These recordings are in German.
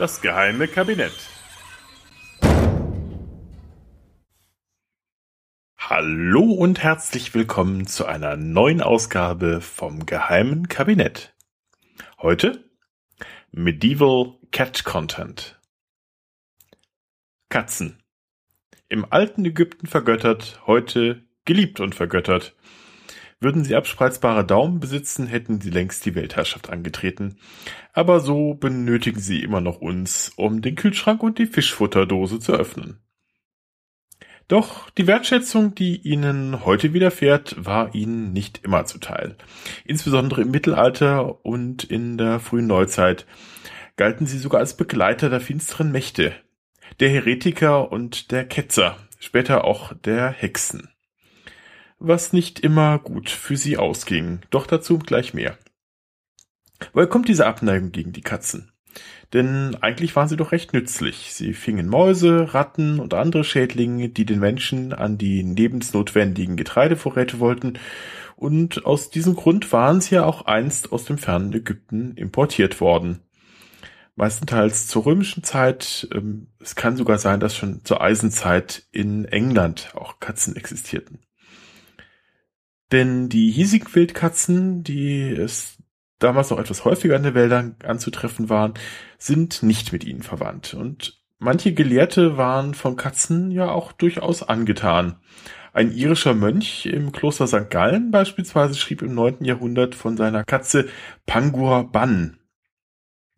Das geheime Kabinett. Hallo und herzlich willkommen zu einer neuen Ausgabe vom geheimen Kabinett. Heute Medieval Cat Content. Katzen. Im alten Ägypten vergöttert, heute geliebt und vergöttert. Würden sie abspreizbare Daumen besitzen, hätten sie längst die Weltherrschaft angetreten. Aber so benötigen sie immer noch uns, um den Kühlschrank und die Fischfutterdose zu öffnen. Doch die Wertschätzung, die ihnen heute widerfährt, war ihnen nicht immer zuteil. Insbesondere im Mittelalter und in der frühen Neuzeit galten sie sogar als Begleiter der finsteren Mächte, der Heretiker und der Ketzer, später auch der Hexen was nicht immer gut für sie ausging, doch dazu gleich mehr. Woher kommt diese Abneigung gegen die Katzen? Denn eigentlich waren sie doch recht nützlich. Sie fingen Mäuse, Ratten und andere Schädlinge, die den Menschen an die lebensnotwendigen Getreidevorräte wollten, und aus diesem Grund waren sie ja auch einst aus dem fernen Ägypten importiert worden. Meistenteils zur römischen Zeit, ähm, es kann sogar sein, dass schon zur Eisenzeit in England auch Katzen existierten. Denn die hiesigen Wildkatzen, die es damals noch etwas häufiger in den Wäldern anzutreffen waren, sind nicht mit ihnen verwandt. Und manche Gelehrte waren von Katzen ja auch durchaus angetan. Ein irischer Mönch im Kloster St. Gallen beispielsweise schrieb im 9. Jahrhundert von seiner Katze Pangur Ban.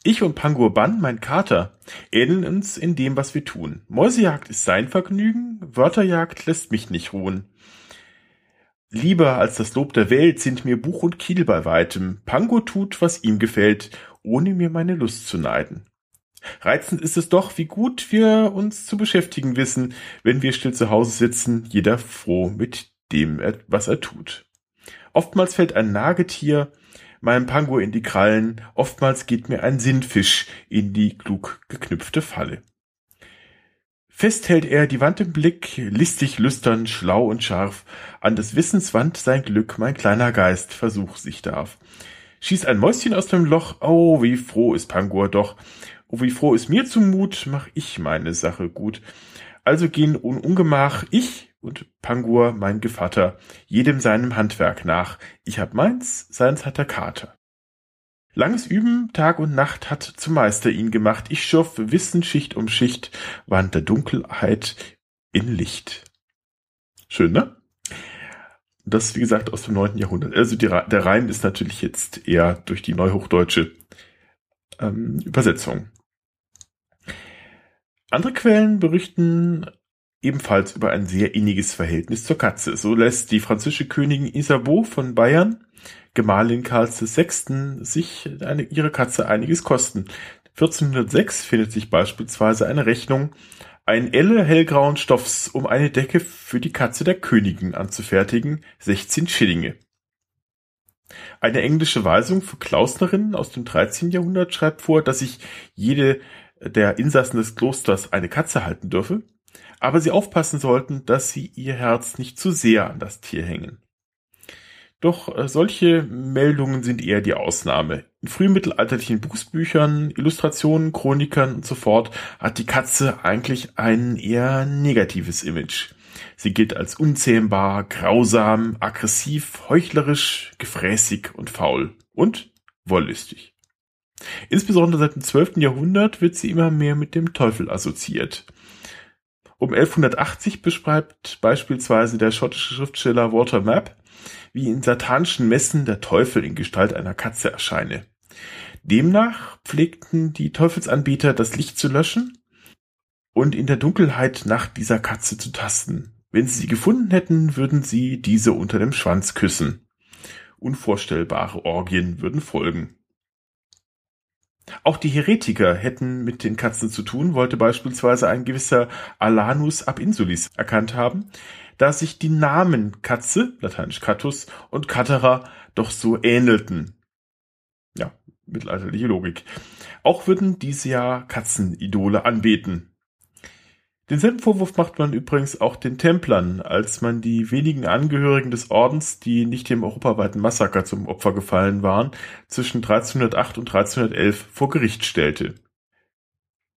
Ich und Pangur Ban, mein Kater, ähneln uns in dem, was wir tun. Mäusejagd ist sein Vergnügen, Wörterjagd lässt mich nicht ruhen. Lieber als das Lob der Welt sind mir Buch und Kiel bei weitem. Pango tut, was ihm gefällt, ohne mir meine Lust zu neiden. Reizend ist es doch, wie gut wir uns zu beschäftigen wissen, wenn wir still zu Hause sitzen, jeder froh mit dem, was er tut. Oftmals fällt ein Nagetier meinem Pango in die Krallen, oftmals geht mir ein Sinnfisch in die klug geknüpfte Falle. Fest hält er die Wand im Blick, listig, lüstern, schlau und scharf, an des Wissens Wand sein Glück mein kleiner Geist versuch sich darf. Schießt ein Mäuschen aus dem Loch, oh, wie froh ist Pangur doch. Oh, wie froh ist mir zumut, mach ich meine Sache gut. Also gehen un Ungemach ich und Pangur, mein Gevatter, jedem seinem Handwerk nach. Ich hab meins, seins hat der Kater. Langes Üben, Tag und Nacht hat zum Meister ihn gemacht. Ich schoff Wissen Schicht um Schicht, wand der Dunkelheit in Licht. Schön, ne? Das, wie gesagt, aus dem neunten Jahrhundert. Also die, der Reim ist natürlich jetzt eher durch die neuhochdeutsche ähm, Übersetzung. Andere Quellen berichten ebenfalls über ein sehr inniges Verhältnis zur Katze. So lässt die französische Königin Isabeau von Bayern Gemahlin Karls VI. sich eine, ihre Katze einiges kosten. 1406 findet sich beispielsweise eine Rechnung, ein Elle hellgrauen Stoffs, um eine Decke für die Katze der Königin anzufertigen, 16 Schillinge. Eine englische Weisung für Klausnerinnen aus dem 13. Jahrhundert schreibt vor, dass sich jede der Insassen des Klosters eine Katze halten dürfe, aber sie aufpassen sollten, dass sie ihr Herz nicht zu sehr an das Tier hängen. Doch äh, solche Meldungen sind eher die Ausnahme. In frühmittelalterlichen Buchsbüchern, Illustrationen, Chronikern und so fort hat die Katze eigentlich ein eher negatives Image. Sie gilt als unzähmbar, grausam, aggressiv, heuchlerisch, gefräßig und faul und wollüstig. Insbesondere seit dem 12. Jahrhundert wird sie immer mehr mit dem Teufel assoziiert. Um 1180 beschreibt beispielsweise der schottische Schriftsteller Walter Mapp wie in satanischen Messen der Teufel in Gestalt einer Katze erscheine. Demnach pflegten die Teufelsanbieter das Licht zu löschen und in der Dunkelheit nach dieser Katze zu tasten. Wenn sie sie gefunden hätten, würden sie diese unter dem Schwanz küssen. Unvorstellbare Orgien würden folgen. Auch die Heretiker hätten mit den Katzen zu tun, wollte beispielsweise ein gewisser Alanus ab Insulis erkannt haben, da sich die Namen Katze, lateinisch Catus, und Catera doch so ähnelten. Ja, mittelalterliche Logik. Auch würden diese ja Katzenidole anbeten. Denselben Vorwurf macht man übrigens auch den Templern, als man die wenigen Angehörigen des Ordens, die nicht dem europaweiten Massaker zum Opfer gefallen waren, zwischen 1308 und 1311 vor Gericht stellte.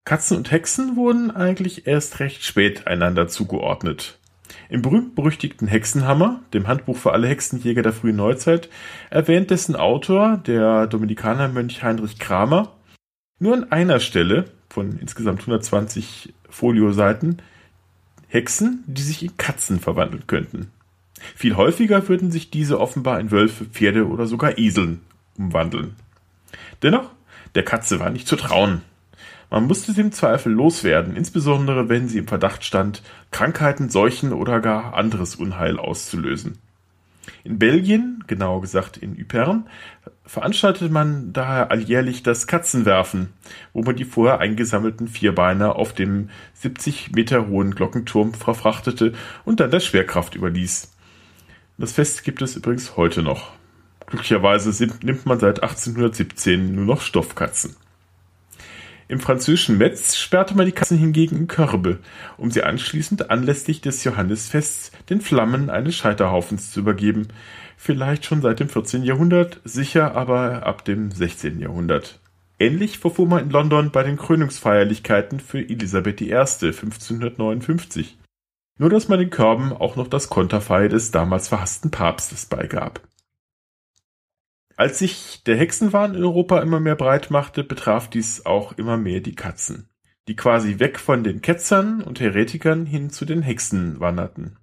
Katzen und Hexen wurden eigentlich erst recht spät einander zugeordnet. Im berühmt-berüchtigten Hexenhammer, dem Handbuch für alle Hexenjäger der frühen Neuzeit, erwähnt dessen Autor, der Dominikanermönch Heinrich Kramer, nur an einer Stelle von insgesamt 120 Folioseiten Hexen, die sich in Katzen verwandeln könnten. Viel häufiger würden sich diese offenbar in Wölfe, Pferde oder sogar Eseln umwandeln. Dennoch, der Katze war nicht zu trauen. Man musste sie im Zweifel loswerden, insbesondere wenn sie im Verdacht stand, Krankheiten, Seuchen oder gar anderes Unheil auszulösen. In Belgien, genauer gesagt in Ypern, veranstaltete man daher alljährlich das Katzenwerfen, wo man die vorher eingesammelten Vierbeiner auf dem 70 Meter hohen Glockenturm verfrachtete und dann der Schwerkraft überließ. Das Fest gibt es übrigens heute noch. Glücklicherweise nimmt man seit 1817 nur noch Stoffkatzen. Im französischen Metz sperrte man die Katzen hingegen in Körbe, um sie anschließend anlässlich des Johannisfests den Flammen eines Scheiterhaufens zu übergeben. Vielleicht schon seit dem 14. Jahrhundert, sicher aber ab dem 16. Jahrhundert. Ähnlich verfuhr man in London bei den Krönungsfeierlichkeiten für Elisabeth I. 1559. Nur dass man den Körben auch noch das Konterfei des damals verhassten Papstes beigab. Als sich der Hexenwahn in Europa immer mehr breit machte, betraf dies auch immer mehr die Katzen, die quasi weg von den Ketzern und Heretikern hin zu den Hexen wanderten.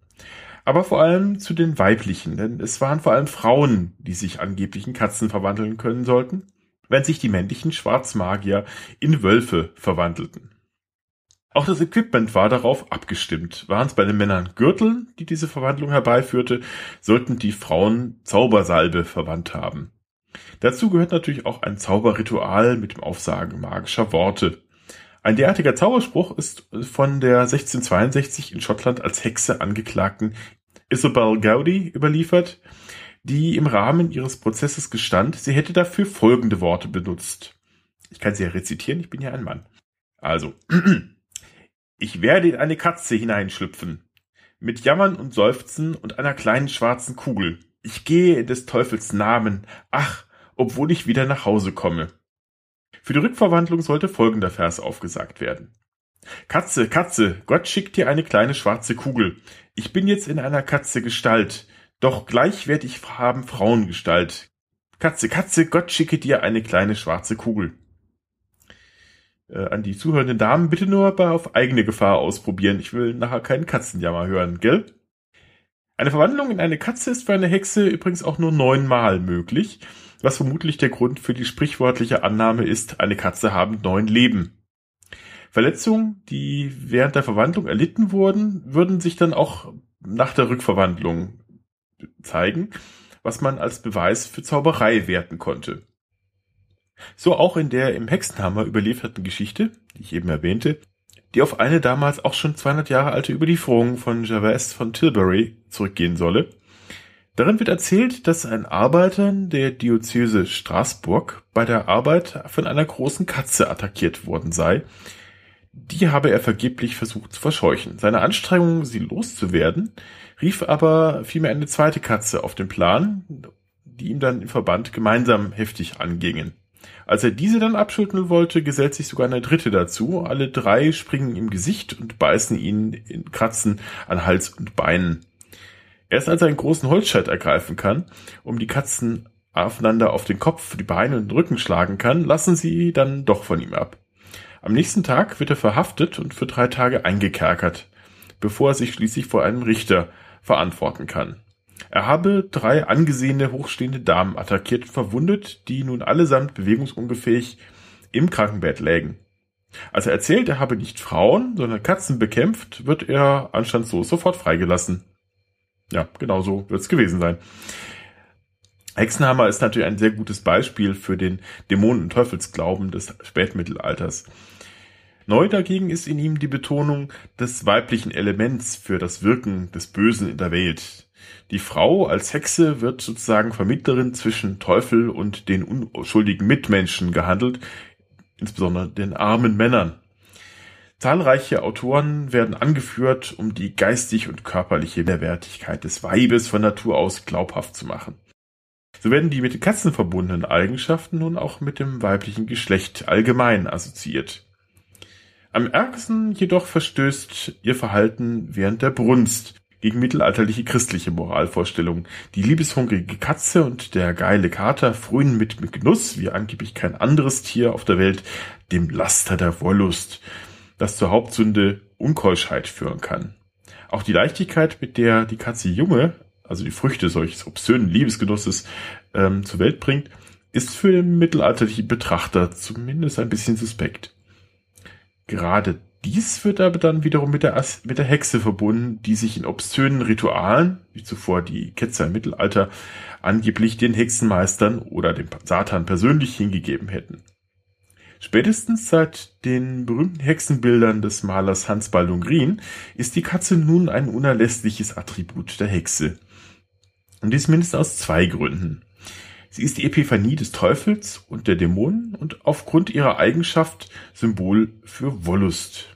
Aber vor allem zu den weiblichen, denn es waren vor allem Frauen, die sich angeblich in Katzen verwandeln können sollten, wenn sich die männlichen Schwarzmagier in Wölfe verwandelten. Auch das Equipment war darauf abgestimmt. Waren es bei den Männern Gürtel, die diese Verwandlung herbeiführte, sollten die Frauen Zaubersalbe verwandt haben. Dazu gehört natürlich auch ein Zauberritual mit dem Aufsagen magischer Worte. Ein derartiger Zauberspruch ist von der 1662 in Schottland als Hexe angeklagten Isabel Gowdy überliefert, die im Rahmen ihres Prozesses gestand, sie hätte dafür folgende Worte benutzt. Ich kann sie ja rezitieren, ich bin ja ein Mann. Also, ich werde in eine Katze hineinschlüpfen, mit Jammern und Seufzen und einer kleinen schwarzen Kugel. Ich gehe in des Teufels Namen. Ach, obwohl ich wieder nach Hause komme. Für die Rückverwandlung sollte folgender Vers aufgesagt werden. Katze, Katze, Gott schickt dir eine kleine schwarze Kugel. Ich bin jetzt in einer Katze Gestalt, doch gleich werd ich haben Frauengestalt. Katze, Katze, Gott schicke dir eine kleine schwarze Kugel. Äh, an die zuhörenden Damen bitte nur aber auf eigene Gefahr ausprobieren. Ich will nachher keinen Katzenjammer hören, gell? Eine Verwandlung in eine Katze ist für eine Hexe übrigens auch nur neunmal möglich was vermutlich der Grund für die sprichwörtliche Annahme ist, eine Katze habe neun Leben. Verletzungen, die während der Verwandlung erlitten wurden, würden sich dann auch nach der Rückverwandlung zeigen, was man als Beweis für Zauberei werten konnte. So auch in der im Hexenhammer überlieferten Geschichte, die ich eben erwähnte, die auf eine damals auch schon 200 Jahre alte Überlieferung von Gervais von Tilbury zurückgehen solle, Darin wird erzählt, dass ein Arbeiter der Diözese Straßburg bei der Arbeit von einer großen Katze attackiert worden sei. Die habe er vergeblich versucht zu verscheuchen. Seine Anstrengungen, sie loszuwerden, rief aber vielmehr eine zweite Katze auf den Plan, die ihm dann im Verband gemeinsam heftig angingen. Als er diese dann abschütteln wollte, gesellt sich sogar eine dritte dazu. Alle drei springen im Gesicht und beißen ihn in Kratzen an Hals und Beinen. Erst als er einen großen Holzscheit ergreifen kann, um die Katzen aufeinander auf den Kopf, die Beine und den Rücken schlagen kann, lassen sie dann doch von ihm ab. Am nächsten Tag wird er verhaftet und für drei Tage eingekerkert, bevor er sich schließlich vor einem Richter verantworten kann. Er habe drei angesehene, hochstehende Damen attackiert und verwundet, die nun allesamt bewegungsunfähig im Krankenbett lägen. Als er erzählt, er habe nicht Frauen, sondern Katzen bekämpft, wird er anstandslos sofort freigelassen. Ja, genau so wird es gewesen sein. Hexenhammer ist natürlich ein sehr gutes Beispiel für den Dämonen- und Teufelsglauben des Spätmittelalters. Neu dagegen ist in ihm die Betonung des weiblichen Elements für das Wirken des Bösen in der Welt. Die Frau als Hexe wird sozusagen Vermittlerin zwischen Teufel und den unschuldigen Mitmenschen gehandelt, insbesondere den armen Männern. Zahlreiche Autoren werden angeführt, um die geistig und körperliche Mehrwertigkeit des Weibes von Natur aus glaubhaft zu machen. So werden die mit den Katzen verbundenen Eigenschaften nun auch mit dem weiblichen Geschlecht allgemein assoziiert. Am ärgsten jedoch verstößt ihr Verhalten während der Brunst gegen mittelalterliche christliche Moralvorstellungen. Die liebeshungrige Katze und der geile Kater frönen mit, mit Genuss, wie angeblich kein anderes Tier auf der Welt, dem Laster der Wollust, das zur Hauptsünde Unkeuschheit führen kann. Auch die Leichtigkeit, mit der die Katze Junge, also die Früchte solches obszönen Liebesgenusses, ähm, zur Welt bringt, ist für den mittelalterlichen Betrachter zumindest ein bisschen suspekt. Gerade dies wird aber dann wiederum mit der, As mit der Hexe verbunden, die sich in obszönen Ritualen, wie zuvor die Ketzer im Mittelalter, angeblich den Hexenmeistern oder dem Satan persönlich hingegeben hätten. Spätestens seit den berühmten Hexenbildern des Malers Hans Baldung Green ist die Katze nun ein unerlässliches Attribut der Hexe. Und dies mindestens aus zwei Gründen. Sie ist die Epiphanie des Teufels und der Dämonen und aufgrund ihrer Eigenschaft Symbol für Wollust.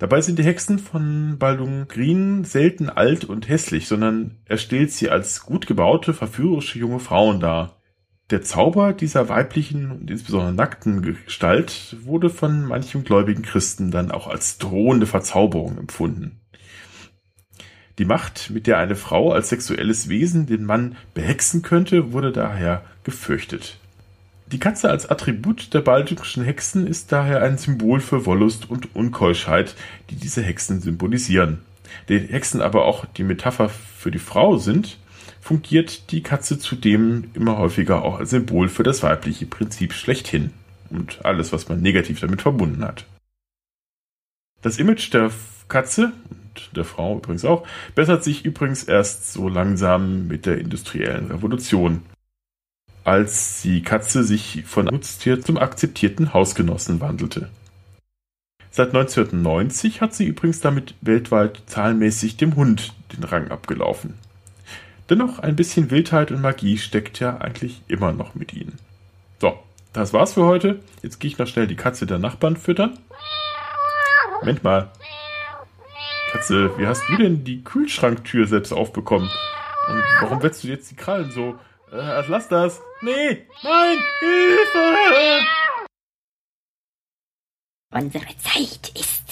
Dabei sind die Hexen von Baldung Green selten alt und hässlich, sondern er stellt sie als gut gebaute, verführerische junge Frauen dar. Der Zauber dieser weiblichen und insbesondere nackten Gestalt wurde von manchem gläubigen Christen dann auch als drohende Verzauberung empfunden. Die Macht, mit der eine Frau als sexuelles Wesen den Mann behexen könnte, wurde daher gefürchtet. Die Katze als Attribut der baltischen Hexen ist daher ein Symbol für Wollust und Unkeuschheit, die diese Hexen symbolisieren. Die Hexen aber auch die Metapher für die Frau sind, fungiert die Katze zudem immer häufiger auch als Symbol für das weibliche Prinzip schlechthin und alles, was man negativ damit verbunden hat. Das Image der Katze und der Frau übrigens auch bessert sich übrigens erst so langsam mit der industriellen Revolution als die Katze sich von Nutztier zum akzeptierten Hausgenossen wandelte. Seit 1990 hat sie übrigens damit weltweit zahlenmäßig dem Hund den Rang abgelaufen. Dennoch ein bisschen Wildheit und Magie steckt ja eigentlich immer noch mit ihnen. So, das war's für heute. Jetzt gehe ich noch schnell die Katze der Nachbarn füttern. Moment mal. Katze, wie hast du denn die Kühlschranktür selbst aufbekommen? Und warum wetzt du jetzt die Krallen so? Äh, lass das. Nee, nein, Hilfe! Unsere Zeit ist.